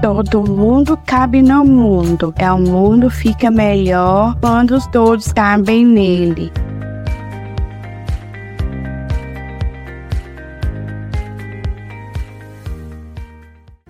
Todo mundo cabe no mundo. É o mundo fica melhor quando todos cabem nele.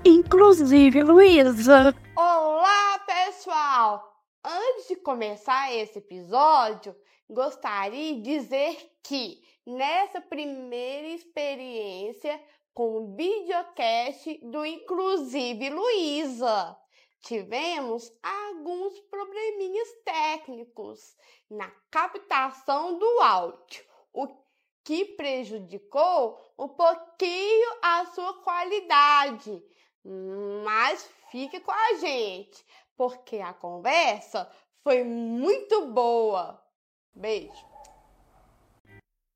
Inclusive, Luísa. Olá, pessoal! Antes de começar esse episódio, gostaria de dizer que nessa primeira experiência com o videocast do Inclusive Luísa. Tivemos alguns probleminhas técnicos na captação do áudio, o que prejudicou um pouquinho a sua qualidade. Mas fique com a gente, porque a conversa foi muito boa. Beijo.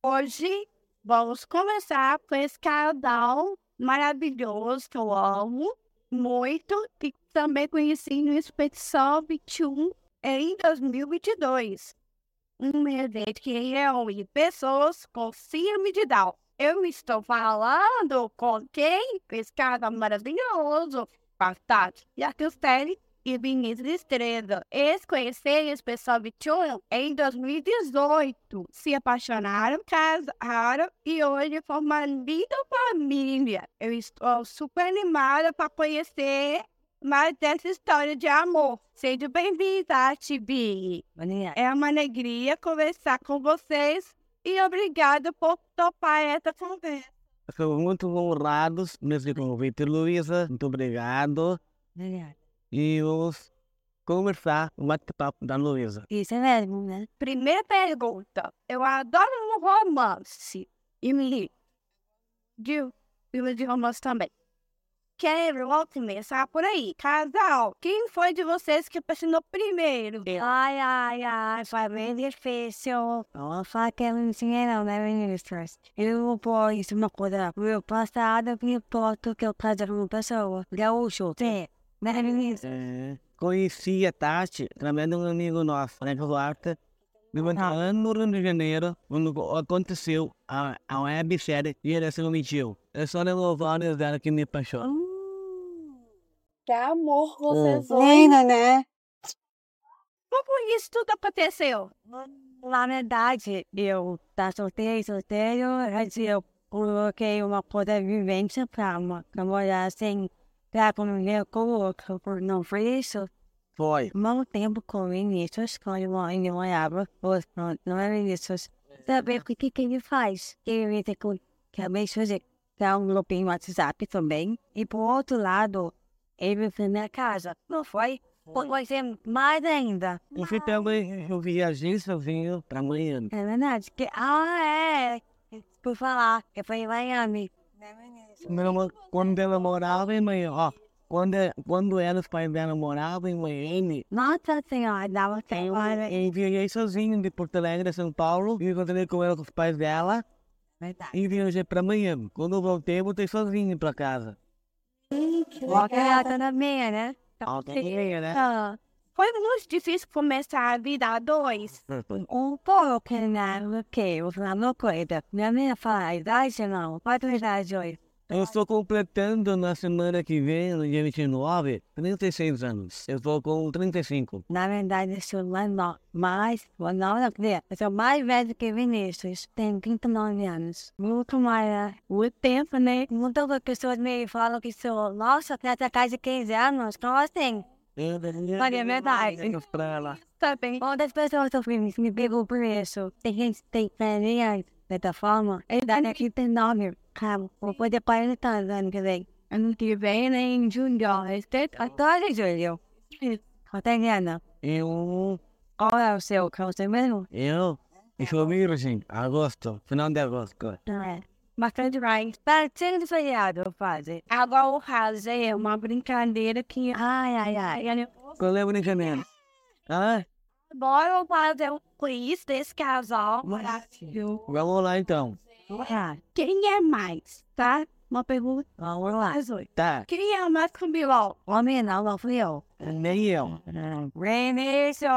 Hoje Vamos começar com esse casal maravilhoso que eu amo muito e também conheci no Expedição 21 em 2022. Um evento que reúne pessoas com síndrome de Down. Eu estou falando com quem? Esse maravilhoso, Bastante. E a Cristelli e Vinícius Estrela. Eles conheceram esse pessoal 21 em 2018. Se apaixonaram, casaram e hoje formam linda família. Eu estou super animada para conhecer mais dessa história de amor. Seja bem-vinda, Tibi. É uma alegria conversar com vocês e obrigada por topar essa conversa. Estou muito honrado nesse convite, Luísa. Muito obrigado. Obrigada e vamos conversar o bate-papo da Luísa. Isso é mesmo, né? Primeira pergunta. Eu adoro um romance. E me de filme de romance também. Quero começar por aí. Casal, quem foi de vocês que apaixonou primeiro? Ai, ai, ai, foi bem difícil. Não fala que eu não ensinei não, né, ministros? Eu vou pôr isso uma coisa. Meu passado, me importa que eu casei com uma pessoa. Gaúcho. Sim. É, conheci a Tati através de um amigo nosso, né, Duarte. Me lá no Rio de Janeiro, quando aconteceu a, a websérie Geração Mentiu. É só louvar dela que me apaixonou. Hum, que amor vocês dois. Linda, né? Como isso tudo aconteceu? Na verdade, eu tá solteiro, solteiro, mas eu coloquei uma coisa vivência pra, pra morar assim conviver com o outro, por não foi isso? Foi. Mau tempo com Vinícius, quando ele morava, não, não é Vinícius. Saber o que, que ele faz. Ele tem que também fazer tá um grupinho no WhatsApp também. E por outro lado, ele foi na casa. Não foi? Vai ser mais ainda. Eu fui também, eu viajei sozinho para Miami. É verdade. Que, ah, é. Por falar, eu fui em Miami. Meu, quando ela morava em Miami, ó, quando, quando ela, os pais dela moravam em Miami. Nossa senhora, dava tempo. Eu viajei sozinho de Porto Alegre a São Paulo, e encontrei com ela com os pais dela. Verdade. E viajei pra Miami. Quando eu voltei, eu voltei sozinho pra casa. Hum, que legal. na minha, né? Alta minha, né? Ah. Foi muito difícil começar a vida a dois. Um pouco, né? Porque vou falar uma coisa. Minha mãe fala a idade, não. A idade hoje? Eu estou completando na semana que vem, no dia 29, 36 anos. Eu estou com 35. Na verdade, eu sou mais nova. Mais, não, não, eu sou mais velho que Vinícius. Tenho 39 anos. Muito mais, né? Muito tempo, né? Muitas pessoas me falam que sou, nossa, nessa casa de 15 anos. Como assim? Maria, é verdade. Tá bem. Outras pessoas sofrem me pegou por isso. Tem gente que tem família dessa forma. A idade aqui tem nove. Calma, vou poder 40 anos ano que vem. Ano que vem, né, em julho. Agora é julho. Cotidiana. Eu. Qual é o seu? Qual é o seu mesmo? Eu? Eu sou virgem. Agosto. Final de agosto. É. Bastante mais. Tá sendo feriado, fazer. Agora o raso é uma brincadeira que. Ai, ai, ai. Qual é a brincadeira? Ah? Bora fazer um quiz desse casal maravilhoso. Vamos lá então. Quem é mais, tá? Uma pergunta. Vamos lá. Tá. Quem é mais com Bilal? Homem não, não fui eu. Nem eu. Vinícius.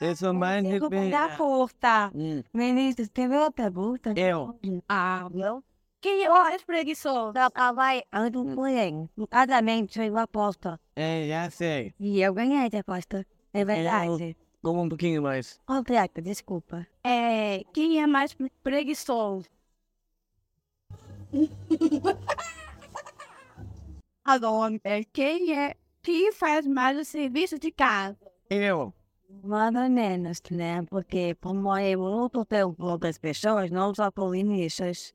Eu sou mais da curta. Hum. Vinícius, teve uma pergunta? Eu. Ah, não. Quem é mais preguiçoso? Ela vai, eu não. No casamento, foi uma aposta. É, já sei. E eu ganhei a aposta. É verdade. Como um pouquinho mais. Obrigada, desculpa. É, quem é mais pre- preguiçoso? Agora, quem é quem faz mais o serviço de casa? Eu. Mais ou menos, né? Porque como eu luto por outras pessoas, não só por.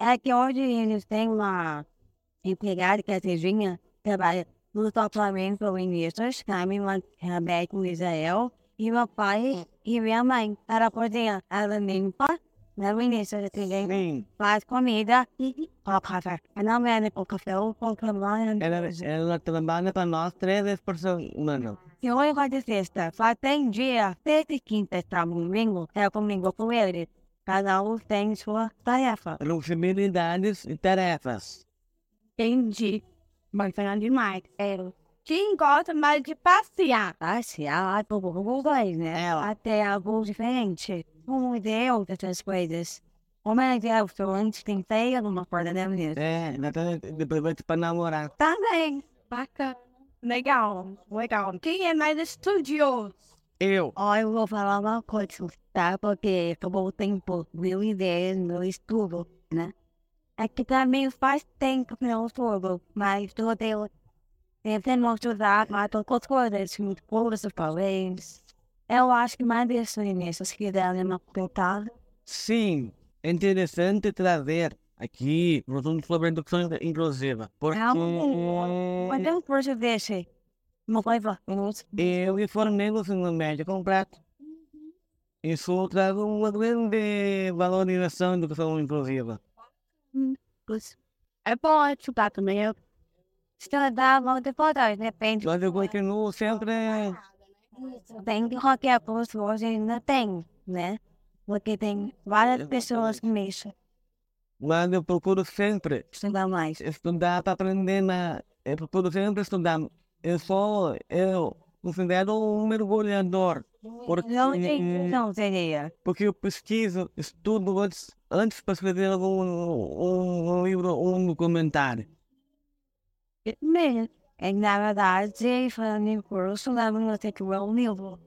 É que hoje eles têm uma empregada que é a Teginha, trabalha no totalmente por a minha Rebeca Israel, e meu pai e minha mãe. Ela cozinha, ela limpa, né, Vinícius? Tem Sim. faz comida e café. Ela não com café ou com camarão. Ela, ela trabalha para nós três vezes por semana. Se eu gosto de sexta, só tem dia, sexta e quinta, sábado e domingo, é comigo com ele. Cada um tem sua tarefa. Responsabilidades e tarefas. Entendi. Bacana demais. É, quem gosta mais de passear? Passear por alguns dois, né? Ela. Até alguns diferentes. Um deu dessas coisas. Como é que é o seu antes tem ceia numa porta da mesa? É, depois vai para namorar. Também. Bacana. Legal, legal. Quem é mais estudioso? Eu. Ó, eu vou falar uma coisa, tá? Porque acabou o tempo, meu ideias, meu estudo, né? É que também faz tempo que eu estudo, mas eu tenho tentando estudar mais outras coisas, muito cursos, talvez. Eu acho que mais isso nisso, se quiserem me perguntar. Sim, é interessante trazer aqui o assunto sobre educação inclusiva. Porque Mas é um curso desse. Uma coisa, eu me formei no ensino médio completo. Isso traz uma grande valorização da educação inclusiva. É bom estudar também. Estudar muito importante, depende. Mas eu continuo sempre Tem que qualquer curso hoje ainda tem, né? Porque tem várias pessoas que mexem, Mas eu procuro sempre estudar mais. estudar para aprender na. Eu procuro sempre estudar. Eu sou. Eu considero um mergulhador. Porque, Não tem, não seria. porque eu pesquiso, estudo antes, antes para escrever algum um, um livro ou um documentário. Mesmo. É, na verdade, falando em curso, leva a ter que ler um livro.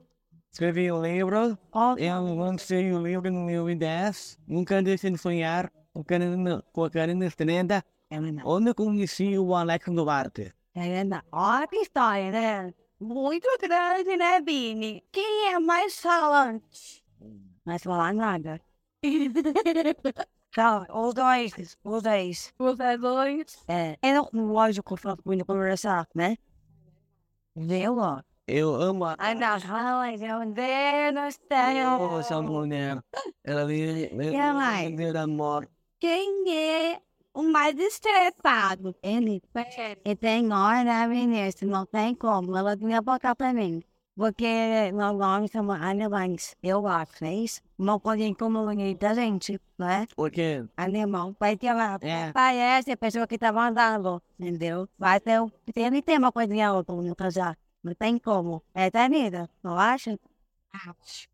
Escrevi um livro, eu lancei o livro em 2010. Nunca deixei de sonhar com a Karina, com a Karina Estrela, é verdade. onde conheci o Alex Duarte. É verdade. Ó, que história, né? muito grande, né, Bini? Quem é mais falante? Mas falar nada. Então, os dois, os dois. Os dois. É, é lógico que muito conversar, né? Viu, ó? Eu amo a Ai, não, fala, meu Deus do céu. essa mulher. Ela me Que mais? me deu amor. Quem é o mais estressado? Ele, ele tem hora, ministro, não tem como. Ela tinha botar pra mim. Porque nós vamos alemães, eu acho, é isso? Uma coisa em comum da gente, né? Porque Alemão. Vai ter uma. É. Parece a pessoa que tá mandando, entendeu? Vai ter. um- Ele tem uma coisinha outra no casar. Não tem como. É da vida, não acha? Acho.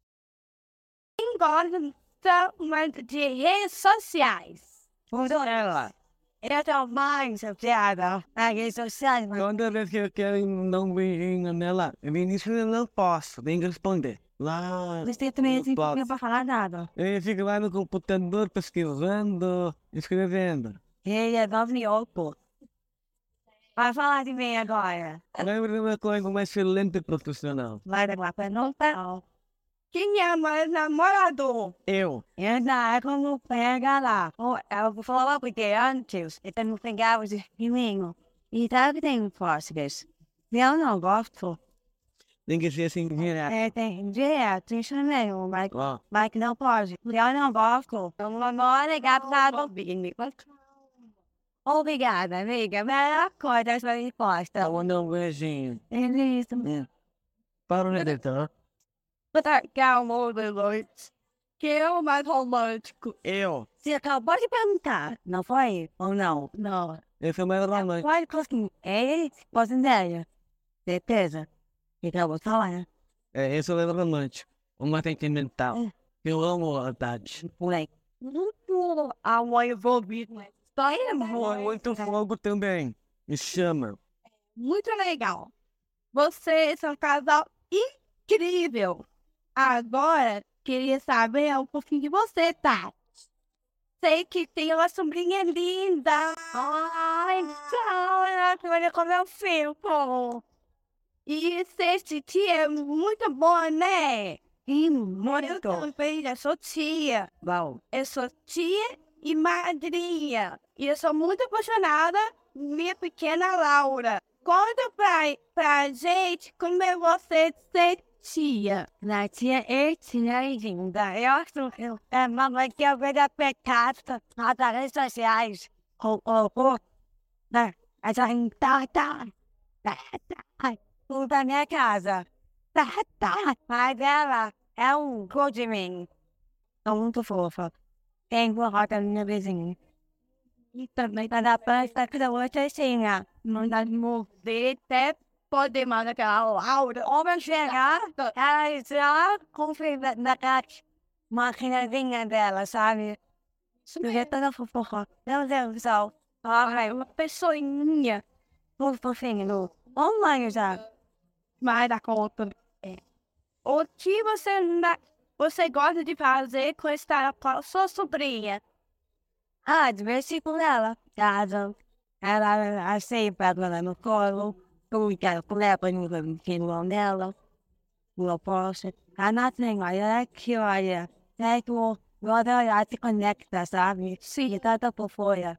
Quem gosta mais de redes sociais? ela, Eu tô mais chateada. As redes sociais, mas toda vez que eu quero dar um beijinho nela, eu início eu não posso, que responder. Lá, você também não tem pra falar nada. eu fico lá no computador pesquisando, escrevendo. Ele é novioco. Vai falar de mim agora. Lembra de uma coisa, uma excelente profissional. Vai dar não não. Quem é mais namorador? Eu, Ainda é como pega lá. Oh, Eu vou falar porque antes eu não pegava de menino. E sabe que tem fósseis. Eu não gosto. tem que ser assim direto. É, tem direto, isso mesmo, mas, Ó, mas que não pode. Eu não gosto. Eu não vou ligar pra ouvir. Obrigada, amiga. Melhor coisa essa resposta. eu vou dar um beijinho. É isso. Para o editor. Calma, Deloitte. Quem é o mais romântico? Eu, Você acabou de perguntar, não foi? Ou não? Não. esse é o meu romântico. Pode conseguir. É? Posso ideia? Certeza? Então, vou falar. É, esse é o meu romântico. Uma sentimental. É. Eu amo a Tati. Moleque. muito amor envolvido história, amor. Muito fogo também. Me chama. Muito legal. Vocês são um casal incrível. Agora, queria saber um pouquinho de você, Tati. Sei que tem uma sobrinha linda. Ai, então, ela olha como eu fico. E ser tia é muito bom, né? E Eu muito. também já sou tia. Bom, Eu sou tia e madrinha. E eu sou muito apaixonada minha pequena Laura. Conta pra, pra gente como é você ser tia. na tia é tia linda. Eu acho que é mamãe que eu vejo pecado nas redes sociais. O, o, o, né? Essa gente tá, tá, tá, tá, da minha casa. Tá, tá. Mas ela é um de mim. É muito fofa. Tem forró da minha vizinha. E também Tá na planta que eu tinha. mandar mover até poder mandar aquela Laura. Homem chegar, ela já confia naquela maquinazinha dela, sabe? Toda fofoca. Meu Deus do céu. Ai, Uma pessoinha muito fofinho. Online já. vai dar conta. É. O que você, você gosta de fazer com, esta, com a sua sobrinha? Ah, divertir com ela. Casa. Ela assim, pega ela no colo. Eu quero com ela, eu não quero dela. Eu posso. A Nath olha aqui, olha. É que o ela se conecta, sabe? Sim, E tanta fofolha.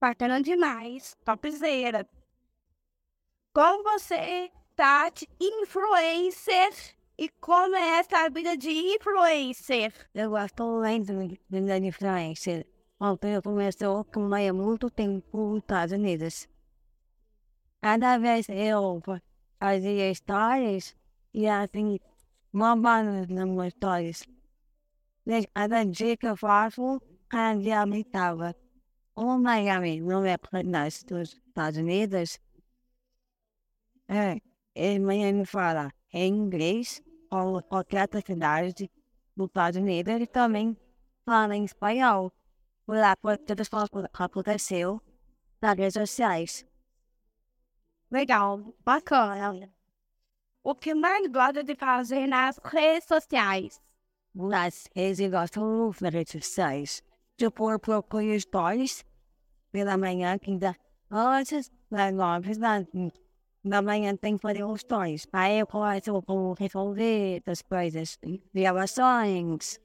bacana demais. Topzera. Como você, Tati, influencer? E como é essa vida de influencer? Eu gosto muito da influência. Ontem eu começou com há muito tempo nos Estados Unidos. Cada vez eu fazia histórias e assim, bombando nas minhas. Desde Cada dia que eu faço, cada dia aumentava. O Miami não é nas dos Estados Unidos. É, ele Miami fala em inglês, ou qualquer outra cidade dos Estados Unidos, ele também fala em espanhol. Foi lá por todas as coisas que aconteceu nas redes sociais. Legal, bacana. O que mais gosta de fazer nas redes sociais? Nas redes muito das redes sociais. Tipo, eu procuro stories pela manhã, que ainda antes das nove da, da manhã tem que fazer os stories. Aí eu com resolver as coisas, gravações.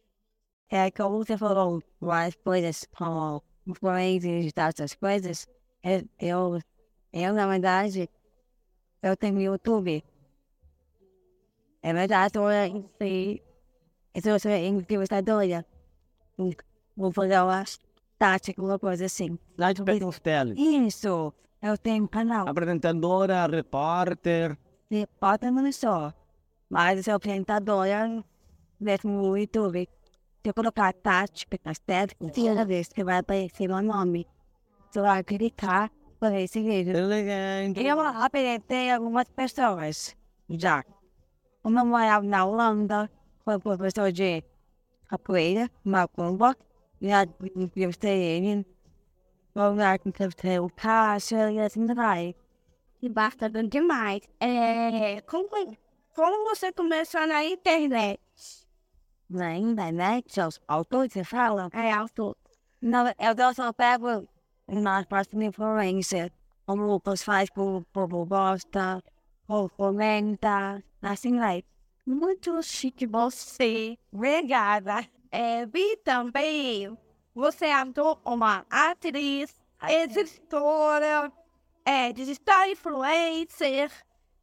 É que você falou mais coisas como influências e tal, essas coisas. Eu, eu, eu, na verdade, eu tenho YouTube. É verdade, eu sei eu sou entrevistadora. Vou fazer uma tática, uma coisa assim. Lá de Castelli. Isso, eu tenho um canal. Apresentadora, repórter. Bota no só. Mas eu sou apresentadora mesmo no YouTube. Se eu colocar Tati Castelo, toda vez que vai aparecer meu nome, você vai clicar esse vídeo. Elegante. Eu apresentei algumas pessoas já. Uma morava na Holanda, foi professor de capoeira, macumba, e a entrevistei ele. Vou lá entrevistei o Cássio e assim vai. E bacana demais. É, como, como você começou na internet? Na internet, os autores você fala. É, autor. Não, eu só pego nas próximas influências. Como o Lucas faz por povo gosta, ou comenta, assim vai. Muito chique você. Obrigada. É, vi também, você é uma atriz, editora, é, digital influencer,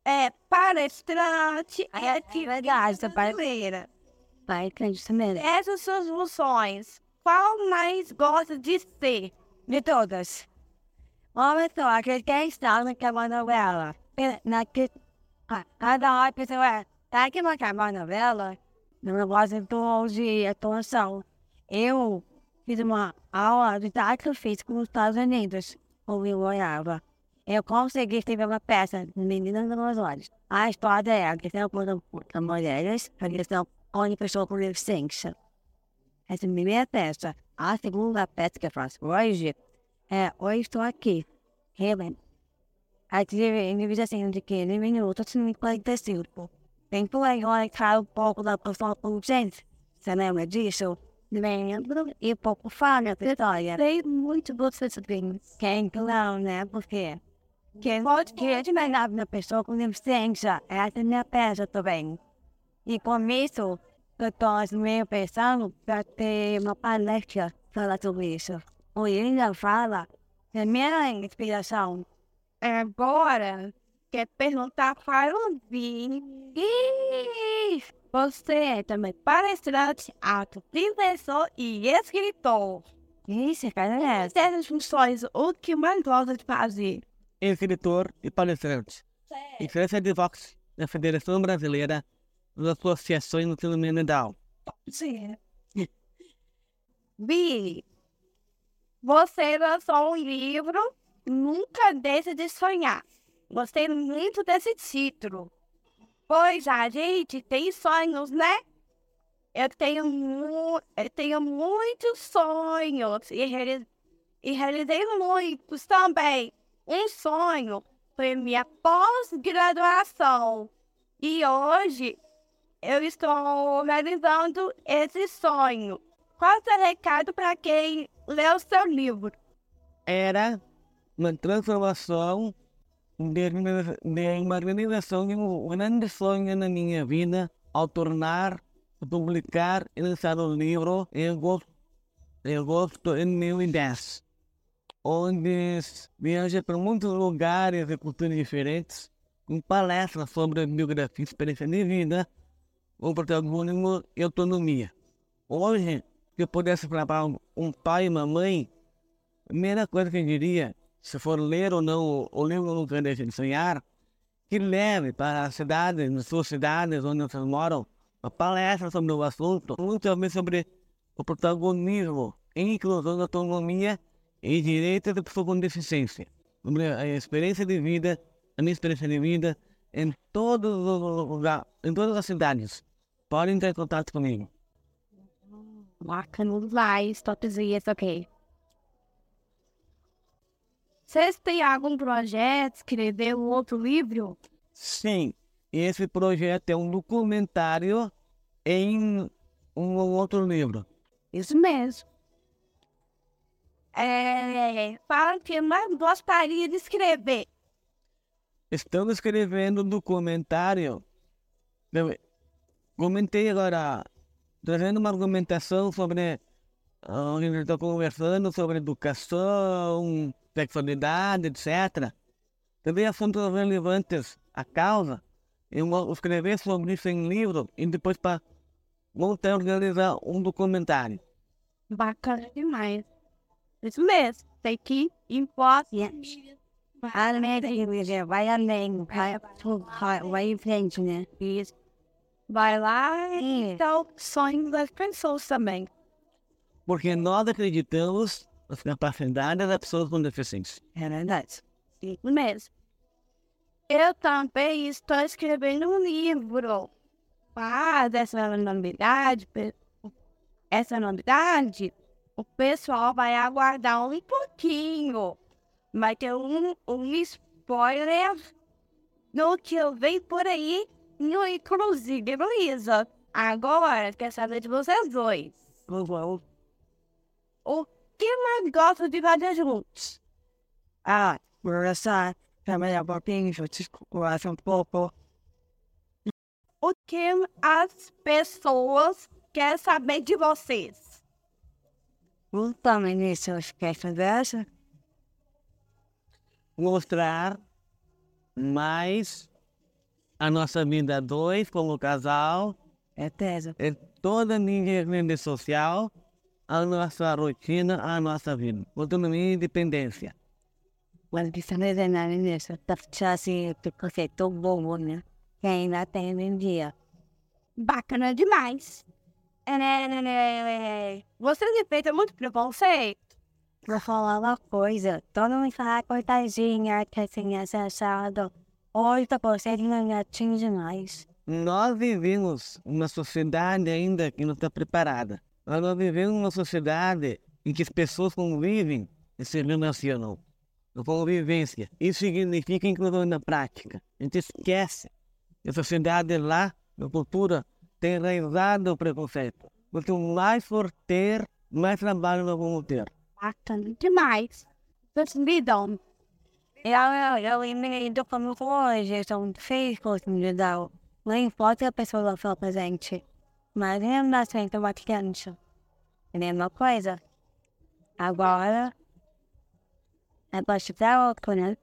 é, palestrante, É, é você faz- brasileira. Vai, acredito mesmo. Essas suas funções, qual mais gosta de ser? De todas. Uma pessoa que quer estar naquela novela. pe- Naque, ca- cada hora a pessoa é, tá que naquela novela, no negócio de atuação. Eu fiz uma aula de teatro físico nos Estados Unidos, onde eu morava. Eu consegui escrever uma peça, Meninas dos Meus Olhos. A história é a questão contra mulheres, a questão contra pessoa com deficiência. Essa é a minha peça. A segunda peça que eu faço hoje é Hoje Estou Aqui, Helen. Aqui diz assim, de 15 minutos e 45. Tempo aí, olha, cai um pouco da pessoa com gente. Você lembra disso? Lembro e pouco fala a história. Sei muito você bem. Quem não, né? Porque quem pode querer de melhor na pessoa com deficiência, essa é a minha peça também. E com isso, eu estou meio pensando para ter uma palestra falar sobre isso. O Linda fala, é minha inspiração. Agora, quer perguntar para o Vini. Você é também palestrante, ator, professor e escritor. Isso, cara, é. Dessas funções, o que mais gosta de fazer? Escritor e palestrante. Influência de Vox da Federação Brasileira das Associações no Ensino Mental. Sim. Vi, você lançou um livro, Nunca Deixe de Sonhar. Gostei muito desse título. Pois a gente tem sonhos, né? Eu tenho, mu eu tenho muitos sonhos e, e realizei muitos também. Um sonho foi minha pós-graduação. E hoje eu estou realizando esse sonho. Qual é o seu recado para quem lê o seu livro? Era uma transformação de, de uma realização de um grande sonho na minha vida ao tornar, publicar e lançar o livro em agosto, em agosto de 2010, onde viaja para muitos lugares e culturas diferentes, com palestras sobre biografia e experiência de vida, o protagonismo e autonomia. Hoje, se eu pudesse falar para um pai e uma mãe, a primeira coisa que eu diria, se for ler ou não o livro Nunca Deixe de Sonhar, que leve para as cidades, nas suas cidades onde vocês moram, uma palestra sobre o assunto, muito também sobre o protagonismo, inclusão da autonomia e direitos da pessoa com deficiência, sobre a experiência de vida, a minha experiência de vida em todos os lugares, em todas as cidades. Podem entrar em contato comigo. Bacana demais, topzinho, ok. Vocês têm algum projeto, escrever um outro livro? Sim, esse projeto é um documentário em um outro livro. Isso mesmo. É, fala que mais gostaria de escrever. Estamos escrevendo um documentário. Eu comentei agora, trazendo uma argumentação sobre. ah, A gente está conversando sobre educação, sexualidade, etc. Também assuntos relevantes à causa. Eu vou escrever sobre isso em livro e depois para montar e organizar um documentário. Bacana demais. Isso mesmo. Tem que da igreja, vai além, vai em frente, né? Isso. Vai lá e Sim. então sonhos das pessoas também. Porque nós acreditamos nas capacidades das pessoas com deficiência. É verdade. Isso mesmo. Eu também estou escrevendo um livro. Ah, dessa novidade, essa novidade, o pessoal vai aguardar um pouquinho. Vai ter um, um spoiler do que eu venho por aí, no inclusive, Luísa. Agora, quer saber de vocês dois. O que mais gostam de fazer juntos? Ah, conversar, trabalhar um pouquinho, conversar um pouco. o que as pessoas querem saber de vocês. Também nisso, esquece dessa. mostrar mais a nossa vida a dois como casal, É tesa. em toda a minha rede social, a nossa rotina, a nossa vida, autonomia e independência. Você não é nada nisso. Tá assim, porque é tão bom, né? Que ainda tem em dia. Bacana demais. É, Você respeita muito preconceito? Vou falar uma coisa. Todo mundo fala coitadinha, que assim, acessado. Hoje tá conseguindo me atingir mais. Nós vivemos uma sociedade ainda que não está preparada. Nós não vivemos uma sociedade em que as pessoas convivem e se relacionam. A convivência. Isso significa inclusão na prática. A gente esquece que a sociedade lá, na cultura, tem enraizado o preconceito. Quanto mais for ter, mais trabalho nós vamos ter. Bacana demais. Vocês lidam. Eu, eu, eu lido como hoje, são físicos no geral. Não importa a pessoa lá for presente. Mas eu não aceito uma criança. É a mesma coisa. Agora, é para estudar outro, né?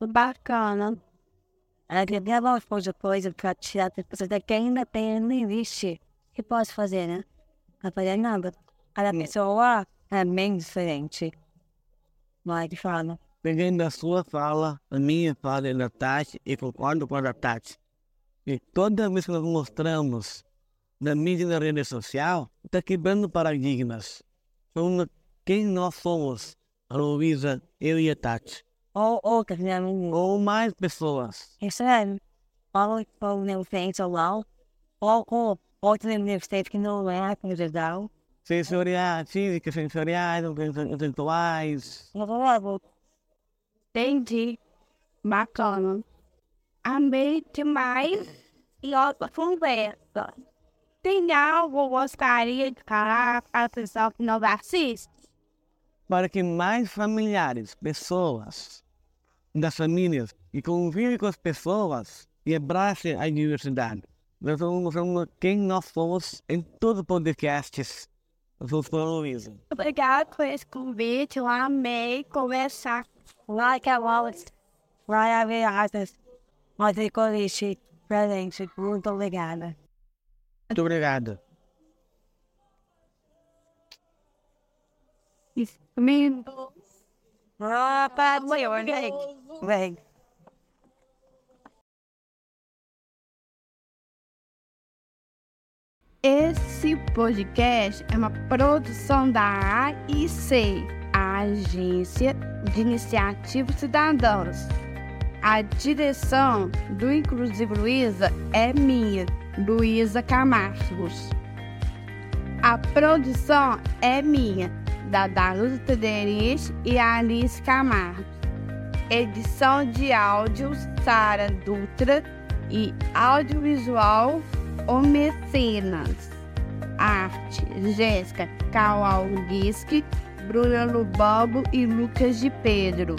Bacana. Queria uma coisa, coisa para tirar as pessoas daqui ainda tem, não existe. O que posso fazer, né? Não fazer nada. Cada pessoa é bem diferente. Vai de fala. Peguei da sua fala, a minha fala e da Tati, e concordo com a da Tati. E toda vez que nós mostramos na mídia e na rede social, está quebrando paradigmas. Somos quem nós somos, a Luísa, eu e a Tati. Ou outras, né? Ou mais pessoas. Isso é. Ou não tem celular. Ou ou outros universidades que não é legal. Sensoriais, físicas, sensoriais, intelectuais. Vou lá, vou. Entendi. Bacana. Amei demais. E outra conversa. Tem algo que gostaria de falar para o pessoal que não assiste? para que mais familiares, pessoas das famílias que convivem com as pessoas e abracem a diversidade. Nós vamos mostrando quem nós somos em todos os podcasts. Eu sou o Luísa. Obrigada por esse convite. Eu amei conversar. Like a Wallace. Vai haver asas. Mas é colete presente. Muito obrigada. Muito obrigado. Lindo. Ah, para maior, né? Vem. Esse podcast é uma produção da AIC, a Agência de Iniciativas Cidadãs. A direção do Inclusive Luiza é minha, Luísa Camargos. A produção é minha, da Dalusa Tederich e Alice Camargo. Edição de áudio, Sara Dutra e audiovisual, O Mecenas. Arte, Jéssica Kawalgiski, Bruna Lubobo e Lucas de Pedro.